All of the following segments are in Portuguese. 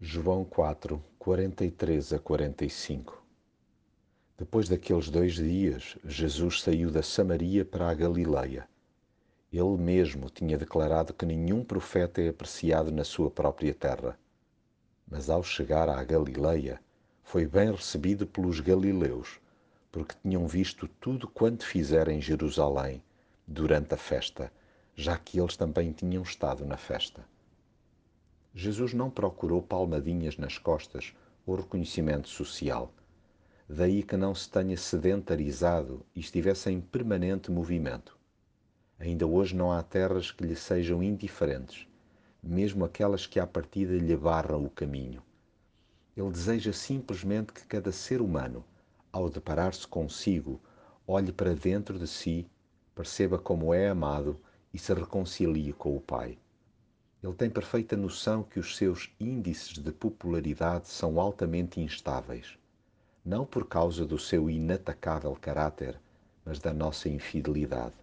João 4, 43 a 45 Depois daqueles dois dias, Jesus saiu da Samaria para a Galileia. Ele mesmo tinha declarado que nenhum profeta é apreciado na sua própria terra. Mas ao chegar à Galileia, foi bem recebido pelos galileus, porque tinham visto tudo quanto fizera em Jerusalém durante a festa, já que eles também tinham estado na festa. Jesus não procurou palmadinhas nas costas ou reconhecimento social. Daí que não se tenha sedentarizado e estivesse em permanente movimento. Ainda hoje não há terras que lhe sejam indiferentes, mesmo aquelas que à partida lhe barram o caminho. Ele deseja simplesmente que cada ser humano, ao deparar-se consigo, olhe para dentro de si, perceba como é amado e se reconcilie com o Pai. Ele tem perfeita noção que os seus índices de popularidade são altamente instáveis, não por causa do seu inatacável caráter, mas da nossa infidelidade.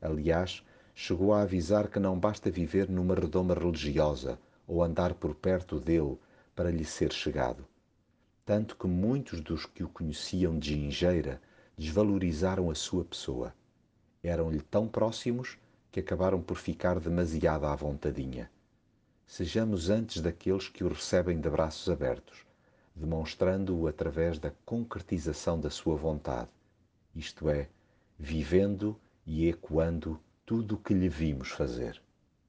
Aliás, chegou a avisar que não basta viver numa redoma religiosa ou andar por perto dele para lhe ser chegado. Tanto que muitos dos que o conheciam de gingeira desvalorizaram a sua pessoa. Eram-lhe tão próximos que acabaram por ficar demasiado à vontadinha. Sejamos antes daqueles que o recebem de braços abertos, demonstrando-o através da concretização da sua vontade, isto é, vivendo e ecoando tudo o que lhe vimos fazer.